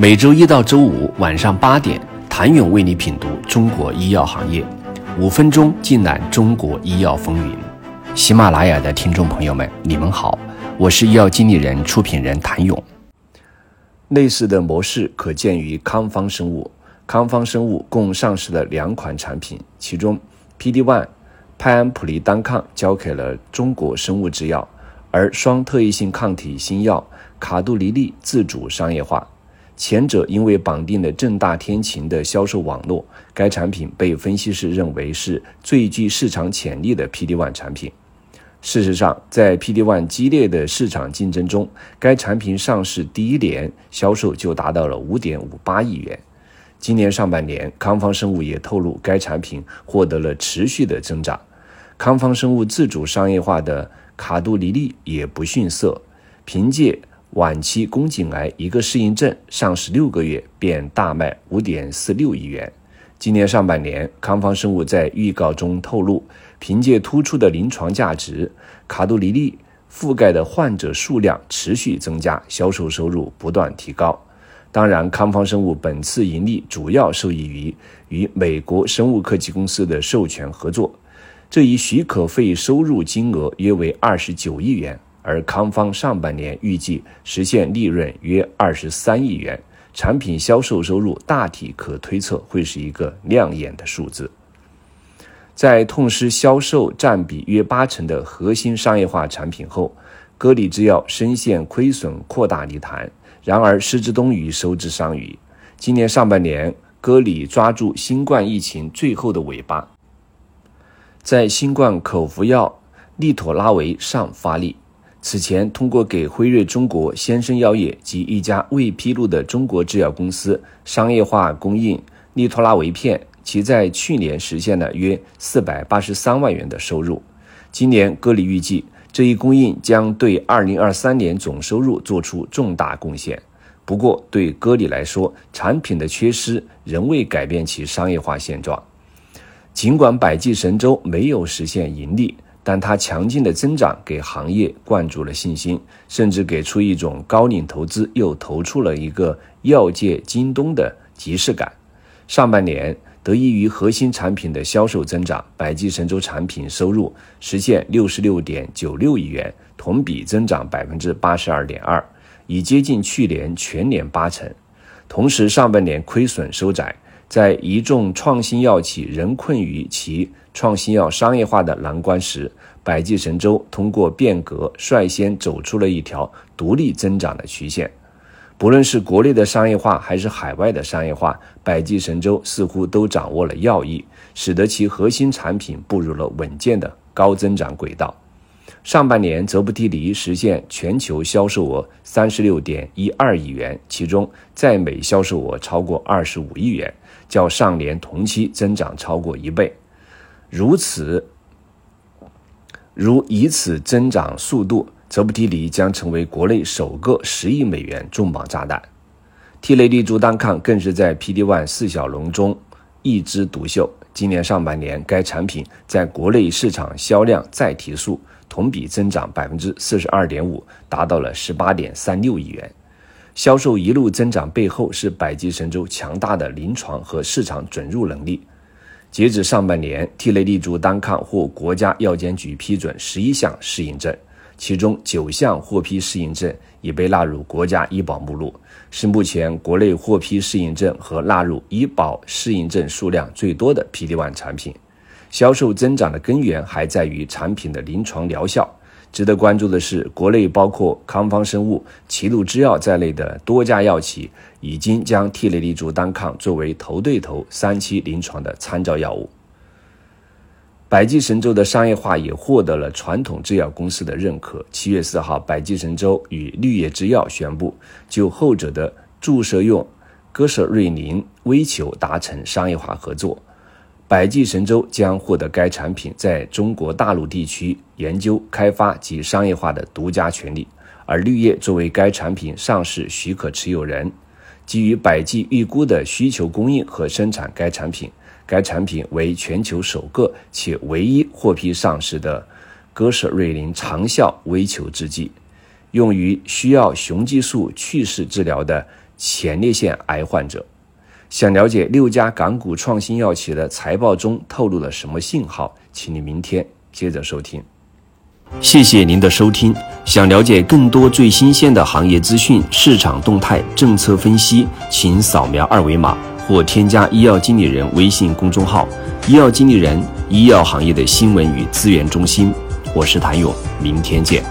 每周一到周五晚上八点，谭勇为你品读中国医药行业，五分钟尽览中国医药风云。喜马拉雅的听众朋友们，你们好，我是医药经理人、出品人谭勇。类似的模式可见于康方生物。康方生物共上市了两款产品，其中 PD-1 派安普利单抗交给了中国生物制药，而双特异性抗体新药卡杜黎利自主商业化。前者因为绑定了正大天晴的销售网络，该产品被分析师认为是最具市场潜力的 PD-1 产品。事实上，在 PD-1 激烈的市场竞争中，该产品上市第一年销售就达到了5.58亿元。今年上半年，康方生物也透露，该产品获得了持续的增长。康方生物自主商业化的卡杜尼利也不逊色，凭借晚期宫颈癌一个适应症，上市六个月便大卖五点四六亿元。今年上半年，康方生物在预告中透露，凭借突出的临床价值，卡杜尼利覆盖的患者数量持续增加，销售收入不断提高。当然，康方生物本次盈利主要受益于与美国生物科技公司的授权合作，这一许可费收入金额约为二十九亿元。而康方上半年预计实现利润约二十三亿元，产品销售收入大体可推测会是一个亮眼的数字。在痛失销售占比约八成的核心商业化产品后，歌里制药深陷亏损扩大泥潭。然而失之东隅，收之桑榆。今年上半年，歌里抓住新冠疫情最后的尾巴，在新冠口服药利妥拉韦上发力。此前，通过给辉瑞中国、先生药业及一家未披露的中国制药公司商业化供应利托拉韦片，其在去年实现了约四百八十三万元的收入。今年，歌里预计这一供应将对二零二三年总收入做出重大贡献。不过，对歌里来说，产品的缺失仍未改变其商业化现状。尽管百济神州没有实现盈利。但它强劲的增长给行业灌注了信心，甚至给出一种高领投资又投出了一个药界京东的即视感。上半年得益于核心产品的销售增长，百济神州产品收入实现六十六点九六亿元，同比增长百分之八十二点二，已接近去年全年八成。同时，上半年亏损收窄。在一众创新药企仍困于其创新药商业化的难关时，百济神州通过变革率先走出了一条独立增长的曲线。不论是国内的商业化还是海外的商业化，百济神州似乎都掌握了要义，使得其核心产品步入了稳健的高增长轨道。上半年，泽布替尼实现全球销售额三十六点一二亿元，其中在美销售额超过二十五亿元，较上年同期增长超过一倍。如此，如以此增长速度，泽布替尼将成为国内首个十亿美元重磅炸弹。替雷利珠单抗更是在 PD-1 四小龙中一枝独秀。今年上半年，该产品在国内市场销量再提速。同比增长百分之四十二点五，达到了十八点三六亿元。销售一路增长背后是百济神州强大的临床和市场准入能力。截止上半年，替雷利珠单抗获国家药监局批准十一项适应症，其中九项获批适应症已被纳入国家医保目录，是目前国内获批适应症和纳入医保适应症数量最多的 PD-1 产品。销售增长的根源还在于产品的临床疗效。值得关注的是，国内包括康方生物、齐鲁制药在内的多家药企已经将替雷利珠单抗作为头对头三期临床的参照药物。百济神州的商业化也获得了传统制药公司的认可。七月四号，百济神州与绿叶制药宣布，就后者的注射用戈舍瑞林微球达成商业化合作。百济神州将获得该产品在中国大陆地区研究开发及商业化的独家权利，而绿叶作为该产品上市许可持有人，基于百济预估的需求供应和生产该产品。该产品为全球首个且唯一获批上市的戈舍瑞林长效微球制剂，用于需要雄激素去势治疗的前列腺癌患者。想了解六家港股创新药企的财报中透露了什么信号？请你明天接着收听。谢谢您的收听。想了解更多最新鲜的行业资讯、市场动态、政策分析，请扫描二维码或添加医药经理人微信公众号“医药经理人”医药行业的新闻与资源中心。我是谭勇，明天见。